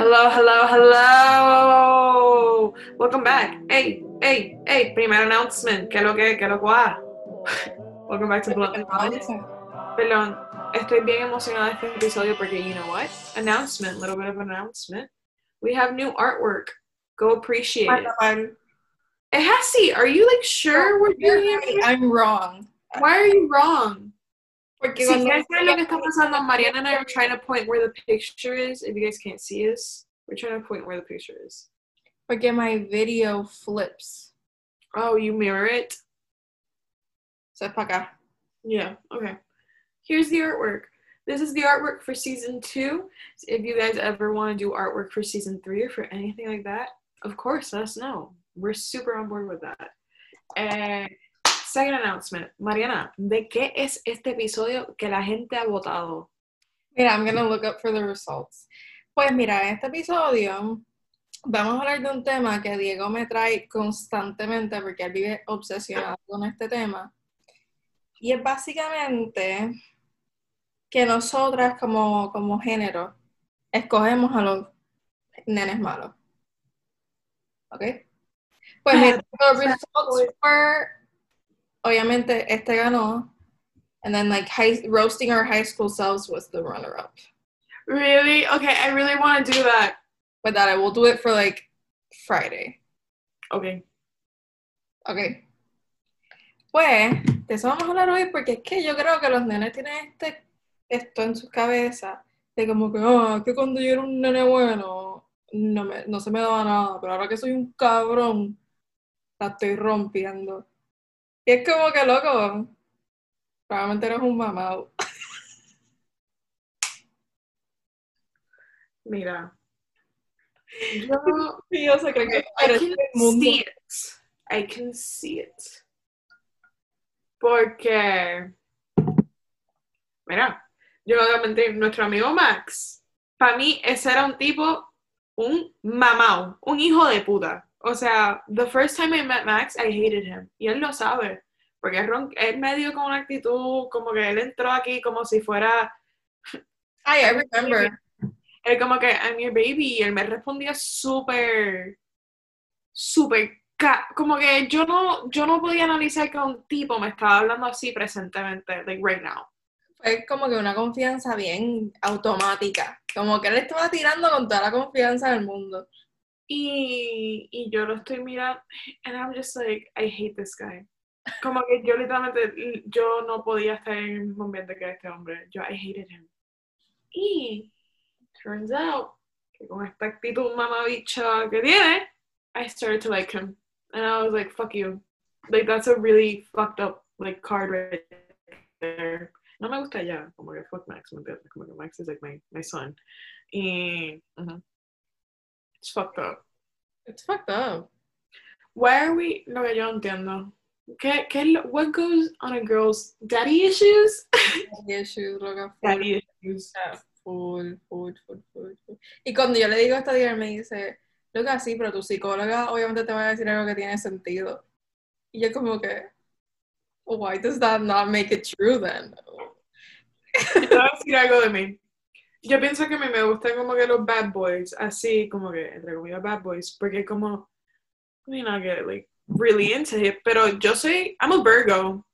Hello, hello, hello. Welcome back. Hey, hey, hey. Primer announcement. ¿Qué es lo que, qué es lo que va? Welcome back to Blunt. Perdón, estoy bien emocionada de este episodio porque, you know what? Announcement, little bit of announcement. We have new artwork. Go appreciate it. It has to. Are you like sure we're doing it? I'm wrong. Why are you wrong? Porque Si cuando- quieres ver lo que está pasando, Mariana and I are trying to point where the picture is. If you guys can't see us, we're trying to point where the picture is. porque my video flips. Oh, you mirror it? So es para acá. Yeah, okay. Here's the artwork. This is the artwork for season two. If you guys ever want to do artwork for season three or for anything like that, of course, let us know. We're super on board with that. Eh, second announcement. Mariana, ¿de qué es este episodio que la gente ha votado? Mira, I'm gonna look up for the results. Pues mira, en este episodio vamos a hablar de un tema que Diego me trae constantemente porque él vive obsesionado con este tema. Y es básicamente que nosotras como, como género escogemos a los nenes malos. ¿Ok? Pues mira, los results were, obviamente este ganó. And then like high, roasting our high school selves was the runner up. Really? Okay, I really want to do that. But that I will do it for like Friday. Okay. Ok. Pues, de eso vamos a hablar hoy porque es que yo creo que los nenes tienen este, esto en su cabeza de como que, ah, que cuando yo era un nene bueno no, me, no se me daba nada, pero ahora que soy un cabrón la estoy rompiendo. Y es como que loco, probablemente eres un mamado. Mira. Yo, yo se cree que I can del mundo. see it. I can see it. Porque, mira, yo no voy a mentir, nuestro amigo Max, para mí ese era un tipo, un mamao, un hijo de puta. O sea, the first time I met Max, I hated him. Y él lo sabe. Porque él, ron- él me dio con una actitud, como que él entró aquí como si fuera Ay, I remember. él como que, I'm your baby, y él me respondía súper, súper, ca- como que yo no, yo no podía analizar que un tipo me estaba hablando así presentemente, like right now. Fue como que una confianza bien automática. Como que él estaba tirando con toda la confianza del mundo. Y, y yo lo estoy mirando, and I'm just like, I hate this guy. Como que yo literalmente, yo no podía estar en el mismo ambiente que este hombre, yo, I hated him. Y, turns out, que con esta actitud mamabicha que tiene, I started to like him. And I was like, fuck you. Like, that's a really fucked up, like, card right there. No me gusta ya, como que fuck Max. Como que Max is like my, my son. Y, ujú. It's fucked up. It's fucked up. Why are we, lo que yo entiendo. ¿Qué, qué, lo- what goes on a girl's daddy issues? Daddy issues, loca, Daddy issues. full, full, full, full, full. Y cuando yo le digo a él me dice, loca, sí, pero tu psicóloga obviamente te va a decir algo que tiene sentido. Y yo como que, why does that not make it true then? Te voy a decir algo de mí. Yo pienso que a mí me gustan como que los bad boys, así como que, entre comillas, bad boys, porque como, I mean, I get like really into it, pero yo soy, I'm a Virgo.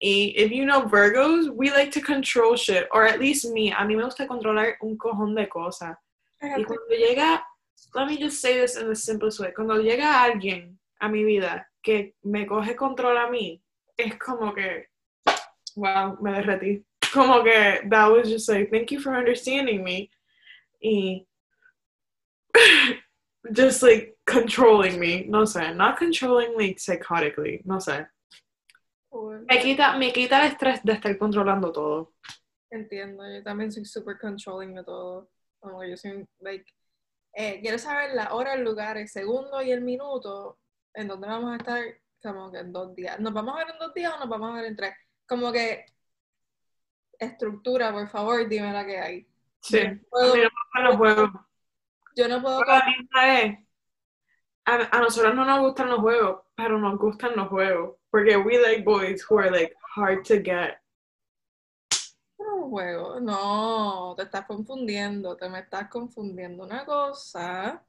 Y if you know Virgos, we like to control shit, or at least me, a mí me gusta controlar un cojón de cosas. Y cuando llega, let me just say this in the simplest way, cuando llega alguien a mi vida que me coge control a mí, es como que, wow, me derretí. Como que, that was just like, thank you for understanding me. Y just like controlling me, no sé, not controlling like psychotically, no sé. Me quita, me quita el estrés de estar controlando todo. Entiendo, yo también soy super controlling de todo. Como que yo soy, like, eh, quiero saber la hora, el lugar, el segundo y el minuto en donde vamos a estar como que en dos días. ¿Nos vamos a ver en dos días o nos vamos a ver en tres? Como que estructura, por favor, dime la que hay. Sí. Yo no puedo- A no. Yo no puedo es, nosotros no nos gustan los juegos, pero nos gustan los juegos. Porque we like boys who are like hard to get. No, juego. No, te estás confundiendo, te me estás confundiendo. Una cosa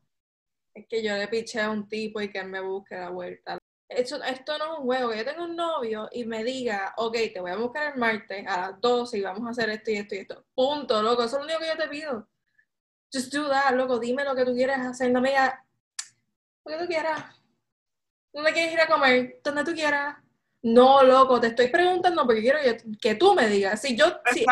es que yo le piché a un tipo y que él me busque la vuelta. Esto, esto no es un juego, que yo tengo un novio y me diga, ok, te voy a buscar el martes a las 12 y vamos a hacer esto y esto y esto. Punto, loco, eso es lo único que yo te pido. Just do that, loco, dime lo que tú quieres hacer, no me digas lo que tú quieras. ¿Dónde quieres ir a comer? Donde tú quieras. No, loco, te estoy preguntando porque quiero que tú me digas. Si yo, si,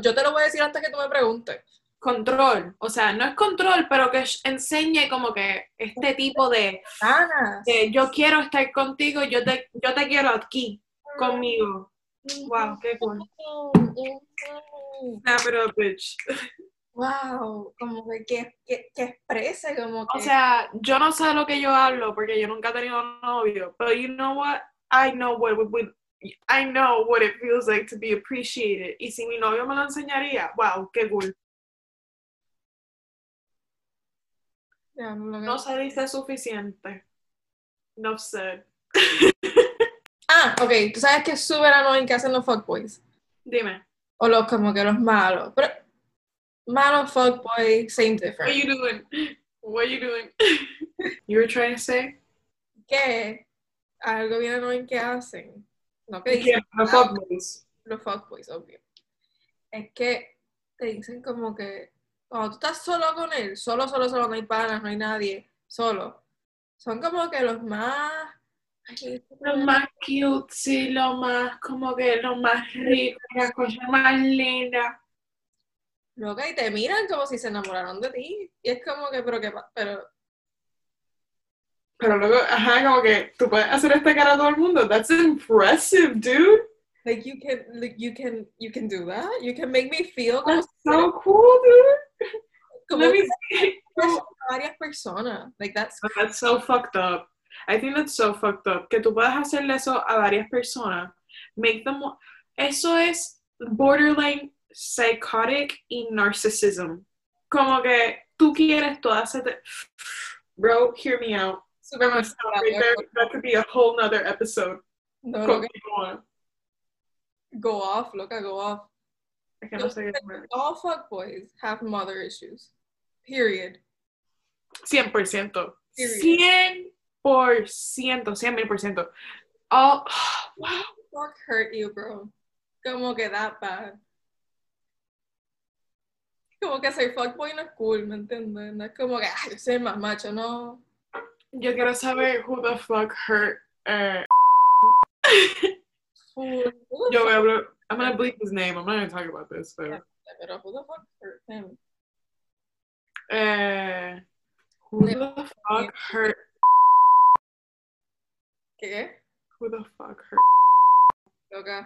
yo te lo voy a decir antes que tú me preguntes. Control, o sea, no es control, pero que enseñe como que este tipo de, de yo quiero estar contigo, yo te, yo te quiero aquí, conmigo. Wow, qué cool. Nah, pero bitch. Wow, como que, que, que, que exprese, como que... O sea, yo no sé lo que yo hablo porque yo nunca he tenido novio, pero you know what? I know what would, I know what it feels like to be appreciated. Y si mi novio me lo enseñaría, wow, qué cool. No, se dice suficiente. No sé. ah, ok. ¿Tú sabes que es súper annoying que hacen los fuckboys? Dime. O los como que los malos. Pero malo fuckboy, same difference. What are you doing? What are you doing? you were trying to say? Que algo bien annoying que hacen. No que dicen. Los fuckboys. Los fuckboys, obvio. Es que te dicen como que cuando tú estás solo con él, solo, solo, solo, no hay panas, no hay nadie, solo. Son como que los más... los más cute, sí, los más, como que los más ricos, las cosas más lindas. Loca, y te miran como si se enamoraron de ti. Y es como que, pero que, pero... Pero luego, ajá, como que tú puedes hacer esta cara a todo el mundo. That's impressive, dude. Like you can, like you can, you can do that. You can make me feel. That's so cool, dude. Como varias personas. Like that's. Oh, that's so fucked up. I think that's so fucked up. Que tú puedas hacerle eso a varias personas. Make them. Eso es borderline psychotic y narcissism. Como que tú quieres todas. Bro, hear me out. Super. That could be a whole nother episode. No, no, Go off, loca, go off. All fuckboys have mother issues. Period. 100%. Period. 100%. 100 mil por ciento. All, wow. Fuck hurt you, bro. Como que that bad. Como que ser fuckboy no es cool, ¿me entiendes? No es como que, ay, yo soy más macho, no. Yo quiero saber who the fuck hurt. Uh, Yo voy a hablar. I'm gonna bleep his name. I'm not gonna talk about this. But... Pero who the fuck hurt him? Uh, who the fuck hurt? ¿Qué? Who the fuck hurt? Okay.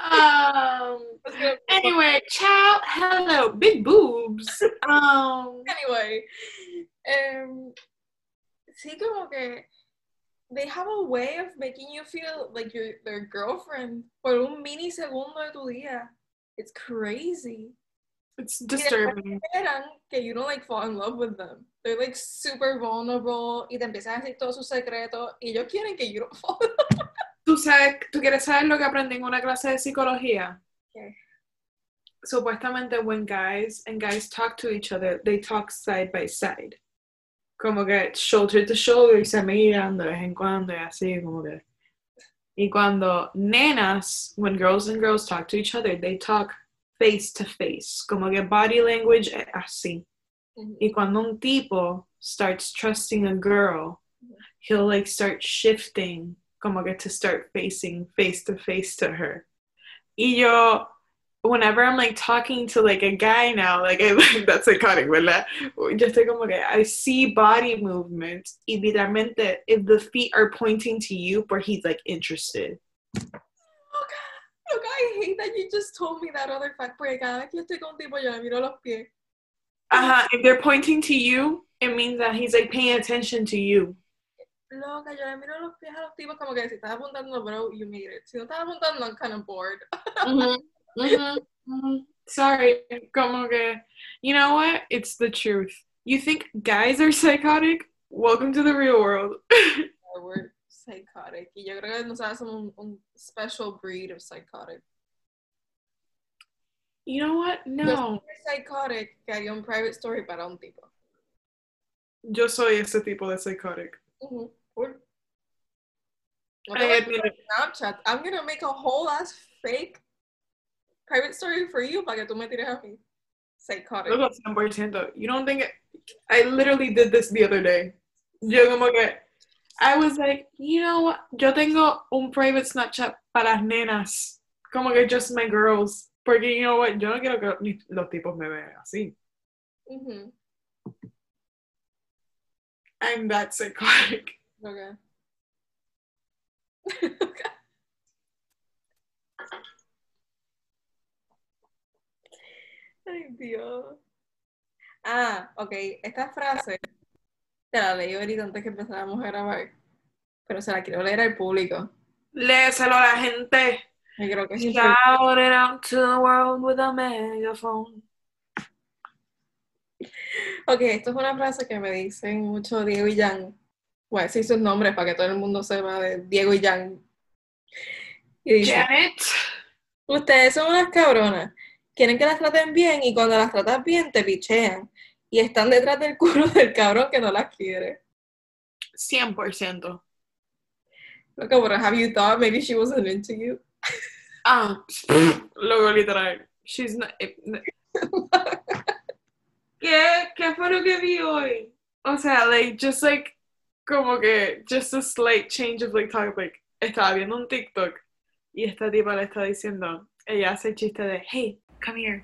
um. Anyway, child. Hello, big boobs. Um. Anyway, um. Sí, como que they have a way of making you feel like you're their girlfriend por un mini segundo de tu día. It's crazy. It's disturbing. que you don't like fall in love with them. They're like super vulnerable y te empiezan a decir todos sus secretos y ellos quieren que you don't fall in love. ¿Tú, sabes, ¿Tú quieres saber lo que aprendí en una clase de psicología? Okay. Supuestamente when guys and guys talk to each other, they talk side by side. Como que shoulder to shoulder y se miran de vez en cuando y así como que y cuando nenas when girls and girls talk to each other they talk face to face como que body language así. Y cuando un tipo starts trusting a girl he'll like start shifting como que to start facing face to face to her. Y yo whenever I'm like talking to like a guy now, like I, that's psychotic, ¿verdad? Yo estoy como que I see body movement y literalmente if the feet are pointing to you, but he's like interested. Look, look, I hate that you just told me that other fact, porque cada vez que estoy con tipo yo miro los pies. Uh-huh, if they're pointing to you, it means that he's like paying attention to you. Loca, yo le miro los pies a los tipos como que si estás apuntando, bro, you made it. Si no estás apuntando, I'm kind of bored. mm-hmm. Mm-hmm. Mm-hmm. Sorry, como que, you know what? It's the truth. You think guys are psychotic? Welcome to the real world. we're Psychotic. Y yo creo que nosotros somos un, special breed of psychotic. You know what? No. psychotic que haría un private story para un tipo. Yo soy ese tipo de psychotic. Ujú, cool. No I te voy a admit. Snapchat. I'm gonna make a whole ass fake private story for you para que tú me tires a mí. Psychotic. Loco, 100%. You don't think it, I literally did this the other day. Yo como que I was like, you know what? Yo tengo un private Snapchat para las nenas. Como que just my girls. Porque you know what? Yo no quiero que ni- los tipos me vean así. Ujú, I'm that psychotic. okay. Ay, Dios. Ah, ok. Esta frase te la leí ahorita antes que empezáramos a grabar. Pero se la quiero leer al público. Léselo a la gente. Creo que. Shout it out to the world with a megaphone. Ok, esto es una frase que me dicen mucho Diego y Jan. Voy a decir sus nombres para que todo el mundo sepa de Diego y Jan. Y dice, Janet. ustedes son unas cabronas. Quieren que las traten bien y cuando las tratas bien te pichean. Y están detrás del culo del cabrón que no las quiere. 100%. Loco, but have you thought maybe she wasn't into you? Ah, luego literal. She's not. eh. ¿Qué? ¿Qué fue lo que vi hoy? O sea, like, just like, como que, just a slight change of like like, estaba viendo un TikTok y esta tipa le está diciendo, ella hace el chiste de, hey, come here.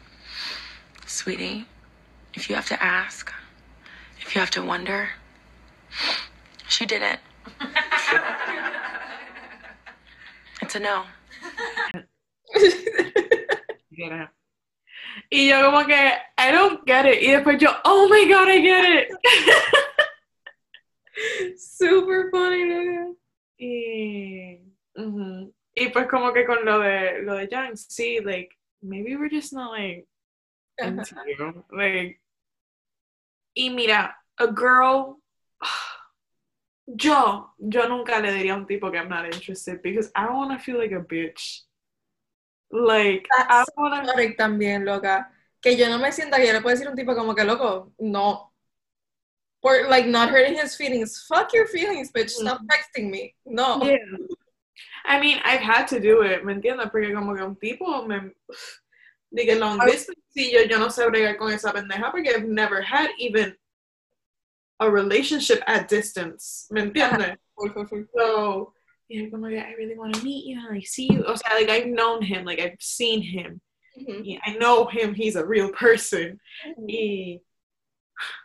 Sweetie, if you have to ask, if you have to wonder, she did it. it's a no. Get it. Y yo como que, I don't get it. Y después yo, oh my god, I get it. Super funny, loco. Y, ujú. y pues como que con lo de lo de Jan, sí, like, maybe we're just not like into you. Like, y mira, a girl, yo, yo nunca le diría a un tipo que I'm not interested because I don't want to feel like a bitch. Like, I That's don't want to. Psychotic también, loca. Que yo no me sienta que yo le puedo decir a un tipo como que loco, no. Or like not hurting his feelings. Fuck your feelings, bitch. Stop mm. texting me. No. Yeah. I mean, I've had to do it, ¿me entiendes? Porque como que un tipo me... Diga, long distance, y yo, yo no sé bregar con esa pendeja porque I've never had even a relationship at distance, ¿me entiendes? So, yeah, como que I really want to meet you, like, see you. O sea, like, I've known him, like, I've seen him. Y I know him, he's a real person. Y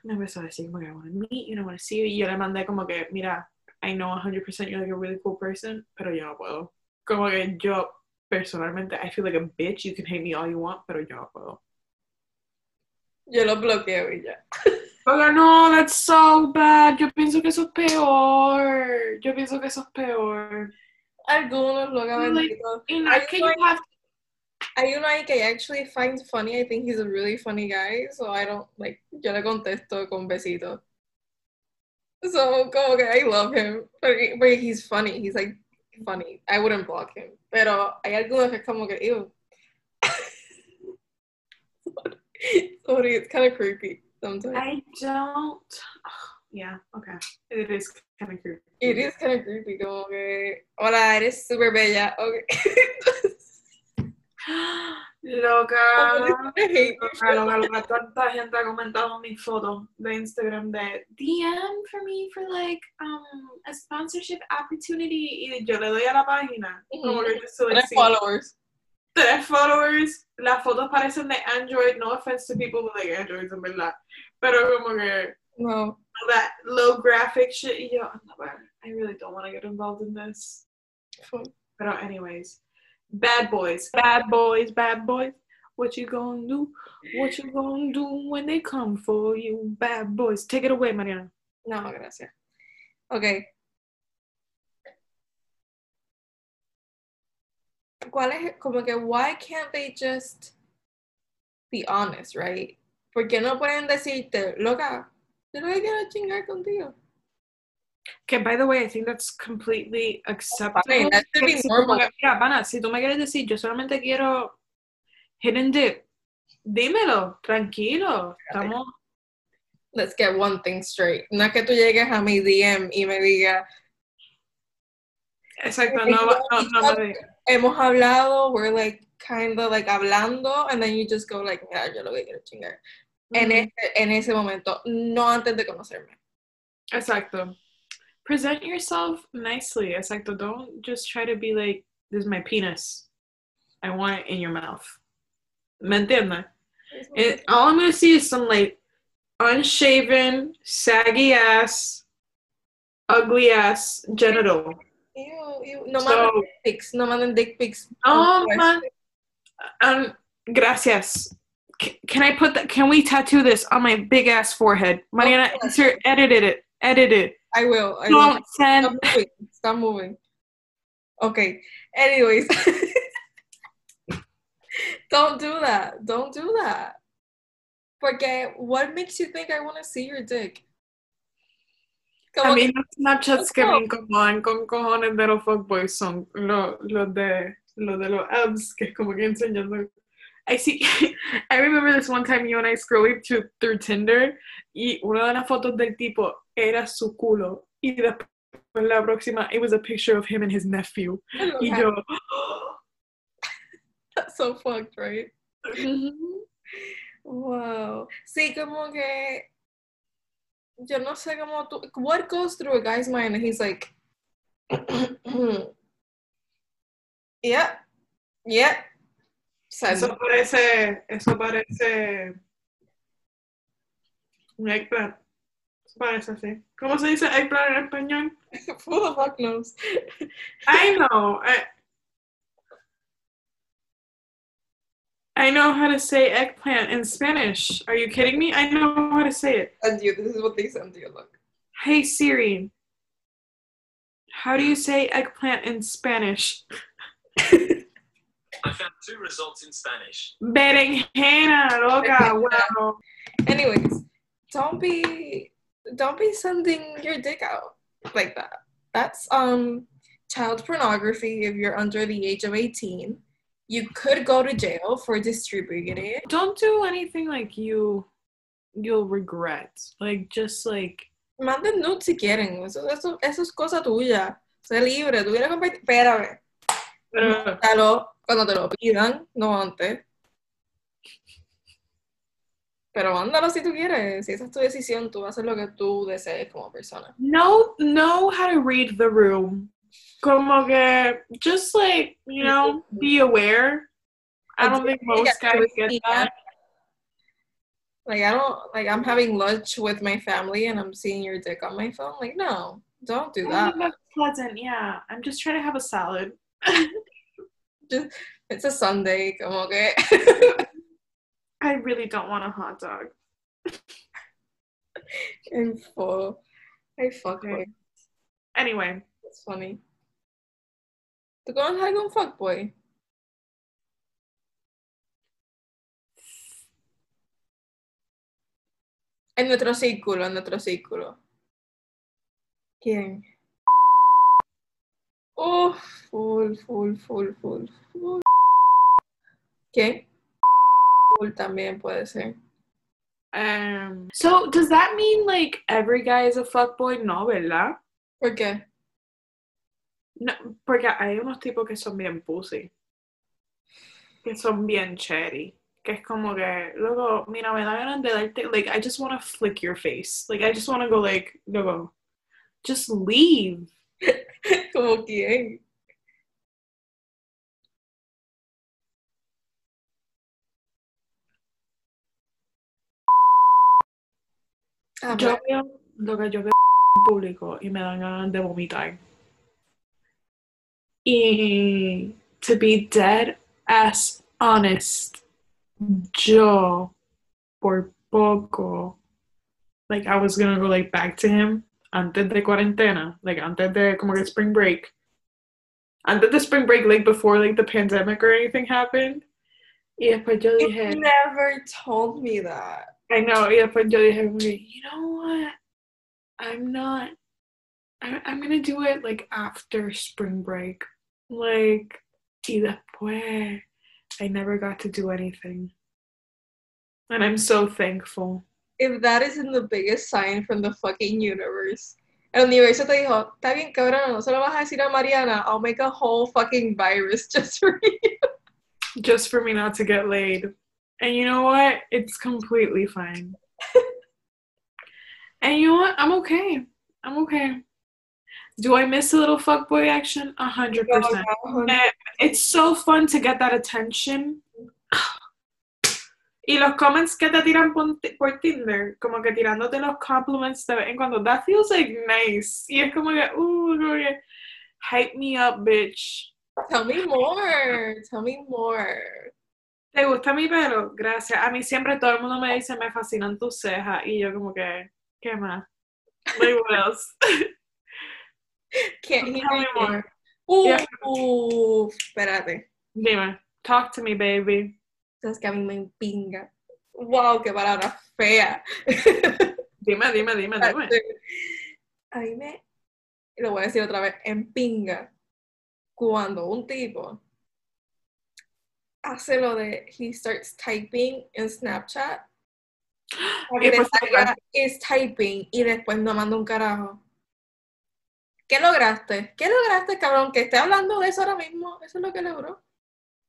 me empezó a decir como que I want to meet you, I want to see you. Y yo le mandé como que, mira, I know 100% you're like a really cool person, pero yo no puedo. Como que yo, personalmente, I feel like a bitch. You can hate me all you want, pero yo no puedo. Yo lo bloqueo y ya. Pero no, that's so bad. Yo pienso que eso es peor. Yo pienso que eso es peor. Algunos lo Like, bendito. Y no Hay uno you have Hay uno ahí que I actually find funny. I think he's a really funny guy. So I don't, like, yo le contesto con besito. So, como que I love him. But, but he's funny. He's like funny. I wouldn't block him. Pero hay algunos que como que, ew. Sorry, it's kind of creepy sometimes. I don't. Yeah, okay. It is kind of creepy. It is kind of creepy, como que, hola, eres súper bella. Okay. Loca. I hate you. Loca, loca, loca. Tanta gente ha comentado mis fotos de Instagram de DM for me for like um a sponsorship opportunity y yo le doy a la página. Como que yo soy Tres followers. tres followers. Las fotos parecen de Android. No offense to people with like Androids en verdad. Pero como que No. that low graphic shit. Y yo, I really don't want to get involved in this. But anyways, bad boys, bad boys, bad boys. What you gonna do? What you gonna do when they come for you, bad boys? Take it away, Mariana. No, gracias. Ok. ¿Cuál es, como que, why can't they just be honest, right? ¿Por qué no pueden decirte, loca, yo no quiero chingar contigo? Que, by the way, I think that's completely acceptable. Fine, that should be Que si tú normal. me- Mira, pana, si tú me quieres decir, yo solamente quiero hidden dip, dímelo, tranquilo. Estamos... Let's get one thing straight. No es que tú llegues a mi DM y me digas, Exacto, no, no, no, no, me- hemos hablado, we're like kind of like hablando, and then you just go like, mira, yo lo que quiero chingar. En, Ujú. ese, en ese momento, no antes de conocerme. Exacto. Present yourself nicely. Exacto. Don't just try to be like, this is my penis. I want it in your mouth. ¿Me entiendes? It, all I'm gonna see is some like unshaven, saggy ass, ugly ass genital. Ew, ew. No So- manden dick pics, no manden dick pics. Oh man. Um, gracias. C- can I put that? Can we tattoo this on my big ass forehead? Mariana, insert, edited it, edit it. I will. I will. Don't send. Stop moving. Stop moving. Okay. Anyways. Don't do that. Don't do that. Porque what makes you think I want to see your dick? Como A que- mí los Snapchats que me incomodan con cojones de los fuckboys son los, los de los de los abs que es como que enseñando. I see. I remember this one time you and I scrolling through, through Tinder y una de las fotos del tipo era su culo y después la próxima it was a picture of him and his nephew y yo. That's so fucked, right? Wow. Sí, como que yo no sé cómo tú what goes through a guy's mind and he's like Yeah. Yeah. Send. Eso parece, eso parece un eggplant. Eso parece así. ¿Cómo se dice eggplant en español? Who the fuck knows? I know. I, I know how to say eggplant in Spanish. Are you kidding me? I know how to say it. And you, this is what they send you. Look. Hey Siri, how do you say eggplant in Spanish? I found two results in Spanish. Berenjena, loca, wow. Anyways, don't be don't be sending your dick out like that. That's um child pornography if you're under the age of 18. You could go to jail for distributing it. Don't do anything like you you'll regret. Like just like Manden nudes si quieren. Eso, eso, eso es cosa tuya. Sé libre. Tú quieres compartir. Espérame. Mándalo cuando te lo pidan, no antes. Pero mándalo si tú quieres. Si esa es tu decisión, tú vas a hacer lo que tú desees como persona. know know how to read the room. Como que just like, you know, be aware. I don't think most guys get that. Like I don't like I'm having lunch with my family and I'm seeing your dick on my phone. Like no, don't do oh, that. think that's pleasant, yeah. I'm just trying to have a salad. It's a Sunday, como que I really don't want a hot dog. I'm full. I fuck Okay. boy. Anyway, That's funny. ¿Tú conoces algún fuckboy? En nuestro círculo, en nuestro círculo. ¿Quién? Oh, full, full, full, full, full. ¿Quién? Full también puede ser. um, so does that mean like every guy is a fuckboy? No, ¿verdad? ¿Por qué? No, porque hay unos tipos que son bien pussy. Que son bien cherry. Que es como que, luego, mira, me da ganas de darte, like, I just want to flick your face. Like, I just want to go, like, luego, just leave. ¿Como quién? Ah, Yo veo lo que yo veo en público y me dan ganas de vomitar. Y to be dead as honest, yo por poco, like I was gonna go like back to him antes de cuarentena, like antes de como que spring break. Antes de spring break, like before like the pandemic or anything happened. Y después yo You never told me that. I know, y después yo dije, como que, you know what? I'm not, I, I'm gonna do it like after spring break. Like, y después, I never got to do anything. And I'm so thankful. If that isn't the biggest sign from the fucking universe. El universo te dijo, está bien cabrón, no se lo vas a decir a Mariana, I'll make a whole fucking virus just for you. Just for me not to get laid. And you know what? It's completely fine. and you know what? I'm okay. I'm okay. Do I miss a little fuckboy action? A hundred percent. Eh, It's so fun to get that attention. Y los comments que te tiran por, por Tinder, como que tirándote los compliments de vez en cuando, that feels like nice. Y es como que, uh, como que, hype me up, bitch. Tell me more, tell me more. ¿Te gusta mi pelo? Gracias. A mí siempre todo el mundo me dice, me fascinan tus cejas. Y yo como que, ¿qué más? Like, what else? Can't hear Tell me you. more. Uh, Yeah. uh, espérate. Dime, talk to me, baby. Es que a mí me pinga. Wow, qué palabra fea. Dime, dime, dime, dime. A mí me, lo voy a decir otra vez, en pinga, cuando un tipo hace lo de he starts typing en Snapchat, Y le salga is typing y después no manda un carajo. ¿Qué lograste? ¿Qué lograste, cabrón? Que esté hablando de eso ahora mismo. Eso es lo que logró.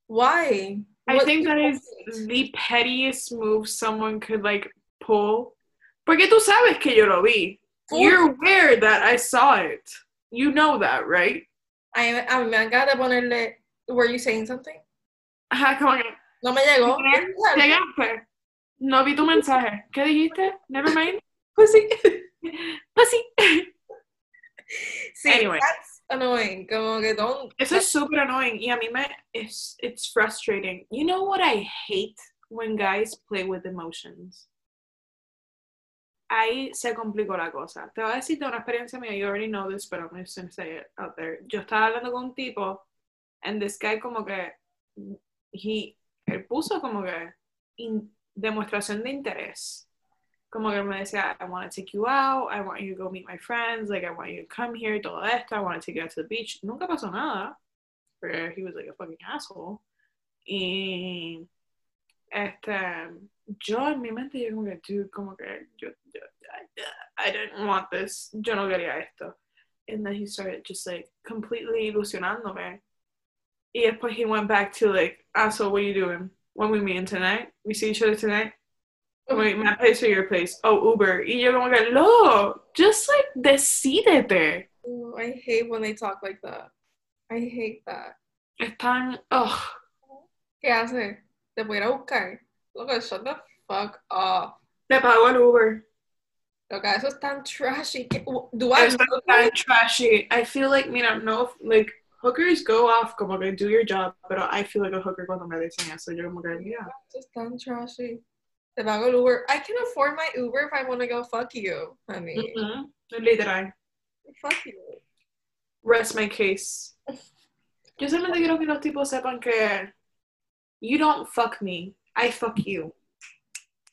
Why? I think that is the pettiest move someone could like pull. Porque tú sabes que yo lo vi. Full- You're aware that I saw it. You know that, right? A mí me de ponerle, were you saying something? Ajá, como que, No me llegó. llegaste. No vi tu mensaje. ¿Qué dijiste? Never mind. Pues sí. Pues sí. Sí, Anyway. that's annoying. Como que don't. Eso es super annoying. Y a mí me, it's, it's frustrating. You know what I hate when guys play with emotions? Ahí se complicó la cosa. Te voy a decir de una experiencia mía. You already know this, but I'm just gonna say it out there. Yo estaba hablando con un tipo, and this guy como que, he, él puso como que in- demostración de interés. Como que me decía, I want to take you out, I want you to go meet my friends, like I want you to come here, todo esto, I want to take you out to the beach. Nunca pasó nada. Pero he was like a fucking asshole. Y este, yo en mi mente yo como que, dude, como que yo, yo I, I didn't want this. Yo no quería esto. And then he started just like completely ilusionándome. Y después he went back to like, ah, so what are you doing? When we meeting tonight? We see each other tonight? Wait, my place or your place? Oh, Uber. Y yo como que, no, just like decídete. Ooh, I hate when they talk like that. I hate that. Están, ugh. ¿Qué hace? ¿Te ir a buscar? Loco, shut the fuck up. Te pago el Uber. Loca, eso es tan trashy. Do I Eso es tan trashy. I feel like, mira, no, like, hookers go off como que do your job, pero I feel like a hooker cuando me dicen eso. Yo como que, yeah. Es tan trashy. Te pago el Uber. I can afford my Uber if I want to go fuck you, honey. Mm-mm. Literal. Fuck you. Rest my case. Yo solamente quiero que los tipos sepan que you don't fuck me, I fuck you.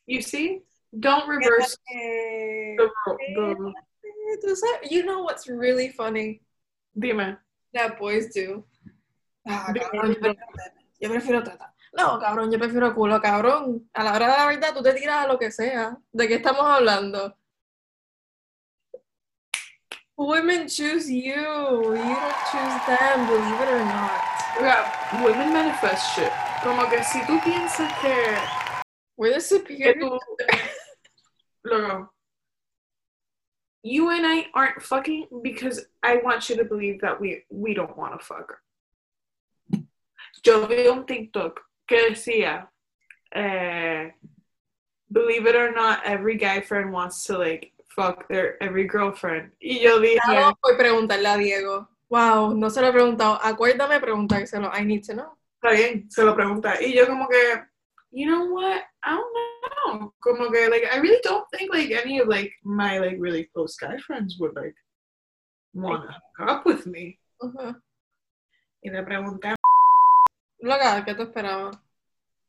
You see? Don't reverse the, the You know what's really funny? dime. That boys do. Ah, Dime, cabrón, yo prefiero. Yo prefiero. No, cabrón, yo prefiero culo, cabrón. A la hora de la verdad, tú te tiras a lo que sea. ¿De qué estamos hablando? Women choose you. You don't choose them, believe it or not. Oiga, women manifest shit. Como que si tú piensas que, We're the que superior. tú, Loco, you and I aren't fucking because I want you to believe that we, we don't want to fuck. Yo vi un TikTok que decía, eh, believe it or not, every guy friend wants to like fuck their every girlfriend. Y yo dije, Claro, voy a preguntarle a Diego. Wow, no se lo he preguntado. Acuérdame preguntárselo. I need to know. está bien, se lo pregunta. Y yo como que, you know what? I don't know. Como que, like, I really don't think, like, any of, like, my, like, really close guy friends would, like, wanna hook up with me. Ujú. Y le pregunté, Loca, ¿qué te esperaba?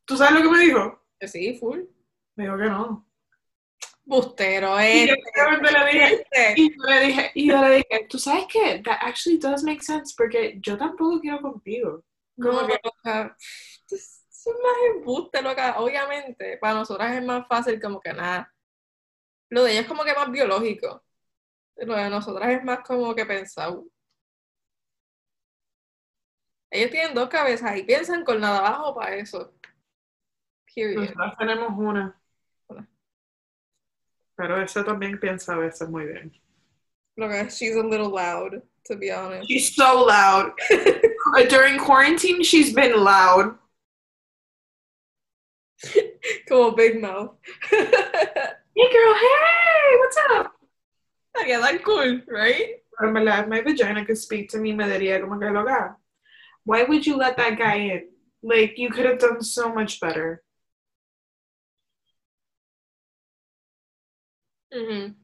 ¿tú sabes lo que me dijo? Que sí, full. Me dijo que no. Bustero, Y eh. yo le dije, y yo le dije, y yo le dije, tú sabes qué, that actually does make sense, porque yo tampoco quiero contigo. Como No, que- loca, es es más embuste, loca. Obviamente, para nosotras es más fácil como que nada. Lo de ella es como que más biológico. Lo de nosotras es más como que pensado. Ellos tienen dos cabezas y piensan con nada abajo para eso. Period. Tenemos una. Pero esa también piensa a veces muy bien. Lo que she's a little loud, to be honest. She's so loud. During quarantine, she's been loud. Como Big Mouth. Hey girl, hey, what's up? Sería tan cool, right? En verdad, my vagina could speak to me, me diría como que loca. Why would you let that guy in? Like, you could have done so much better. Ujú.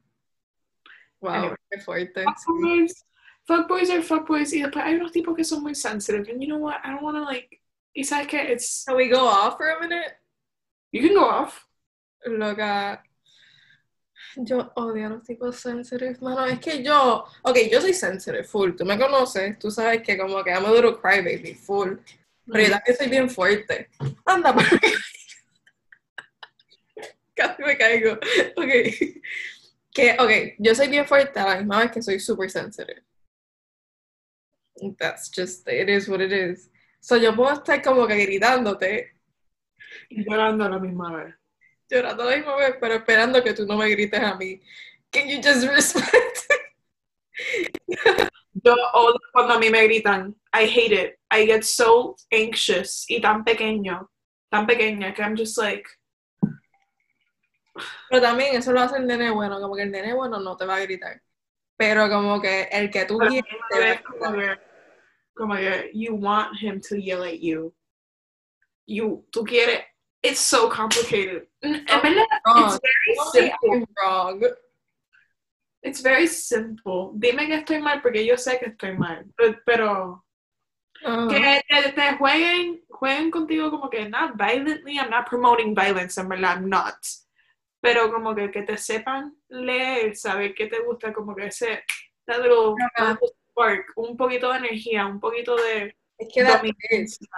Wow, Anyway. qué fuerte. sí. Fuckboys, fuckboys are fuckboys. Y después hay unos tipos que son muy sensitive. And you know what? I don't want to, like, y sabes que it's, Can we go off for a minute? You can go off. Loca. Yo odio a los tipos sensitive, mano. Es que yo, ok, yo soy sensitive, full. Tú me conoces, tú sabes que como que I'm a little crybaby, full. Pero yo también soy bien fuerte. Anda, por Casi me caigo. Ok. Que, ok, yo soy bien fuerte a la misma vez que soy super sensitive. That's just, it is what it is. So yo puedo estar como que gritándote, Y llorando a la misma vez. llorando a la misma vez, pero esperando que tú no me grites a mí. Can you just respect? Yo odio cuando a mí me gritan. I hate it. I get so anxious y tan pequeño, tan pequeña que I'm just like, Pero también eso lo hace el nene bueno, como que el nene bueno no te va a gritar. Pero como que el que tú quieres te que, como que you want him to yell at you. You, tú quieres. It's so complicated. En verdad, No, it's very simple. I'm wrong. It's very simple. Dime que estoy mal porque yo sé que estoy mal. Pero, Ajá. que te, te jueguen, jueguen contigo como que not violently. I'm not promoting violence, en verdad, I'm not. Pero como que, que te sepan leer, saber qué te gusta, como que ese that little, little spark, un poquito de energía, un poquito de Es que that's it.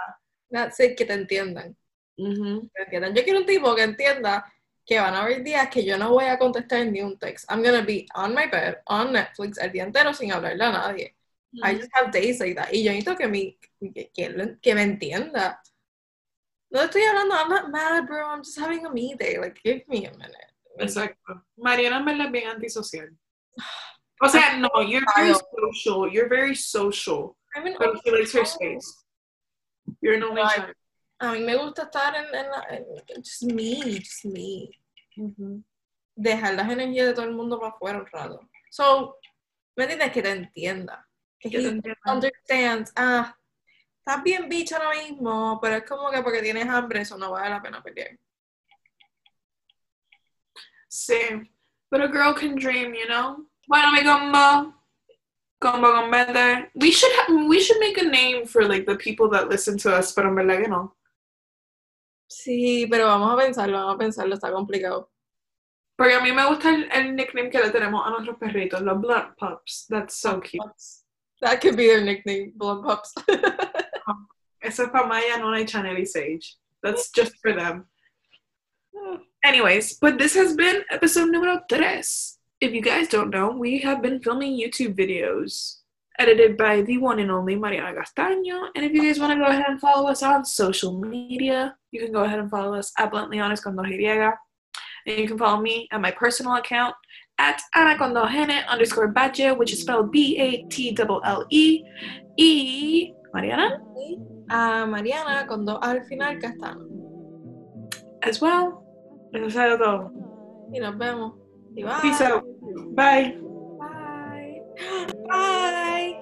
That's it, que te entiendan. Que entiendan. Yo quiero un tipo que entienda que van a haber días que yo no voy a contestar ni un text. I'm gonna be on my bed, on Netflix, el día entero sin hablarle a nadie. I just have days like that. Y yo necesito que, mi, que, que me entienda. No estoy hablando, I'm not mad, bro. I'm just having a me day. Like, give me a minute. Exacto. Mariana en verdad es bien antisocial. O sea, no, you're very social. You're very social. I'm an But she likes her space. You're an only child. A mí me gusta estar en, en, la- en- just me, just me. Ujú. Dejar las energías de todo el mundo para afuera un rato. So, ¿me entiendes? Que te entienda. Que te understands, ah, estás bien bicho ahora mismo, pero es como que porque tienes hambre, eso no vale la pena pelear. Sí. But a girl can dream, you know? Bueno, mi combo. Combo con. We should we should make a name for like the people that listen to us, pero en verdad que no. Sí, pero vamos a pensarlo, vamos a pensarlo, está complicado. Porque a mí me gusta el, el nickname que le tenemos a nuestros perritos, los Blunt Pups. That's so cute. That could be their nickname, Blunt Pups. Eso es para Maya, Nona, y Chanel y Sage. That's just for them. Anyways, but this has been episode numero tres. If you guys don't know, we have been filming YouTube videos edited by the one and only Mariana Castaño. And if you guys want to go ahead and follow us on social media, you can go ahead and follow us at Bluntly Honest con Y. And you can follow me at my personal account at anacondogene underscore bache, which is spelled B-A-T-L-L-E. Y Mariana A Mariana con dos al final Castano. as well. Eso sido todo. Y nos vemos. Y bye. Peace out. Bye. Bye.